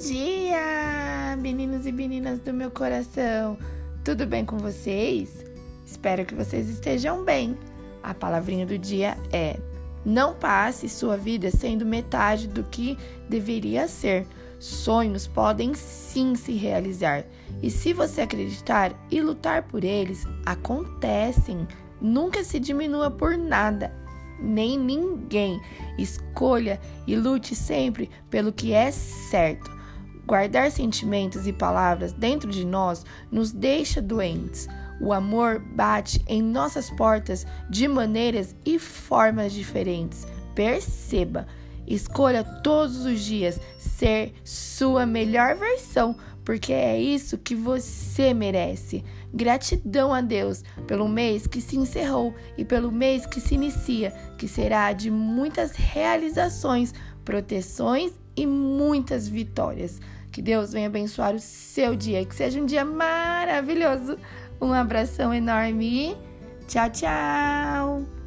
dia, meninos e meninas do meu coração. Tudo bem com vocês? Espero que vocês estejam bem. A palavrinha do dia é: não passe sua vida sendo metade do que deveria ser. Sonhos podem sim se realizar. E se você acreditar e lutar por eles, acontecem. Nunca se diminua por nada nem ninguém. Escolha e lute sempre pelo que é certo. Guardar sentimentos e palavras dentro de nós nos deixa doentes. O amor bate em nossas portas de maneiras e formas diferentes. Perceba, escolha todos os dias ser sua melhor versão, porque é isso que você merece. Gratidão a Deus pelo mês que se encerrou e pelo mês que se inicia, que será de muitas realizações, proteções e muitas vitórias. Que Deus venha abençoar o seu dia, que seja um dia maravilhoso. Um abração enorme tchau, tchau!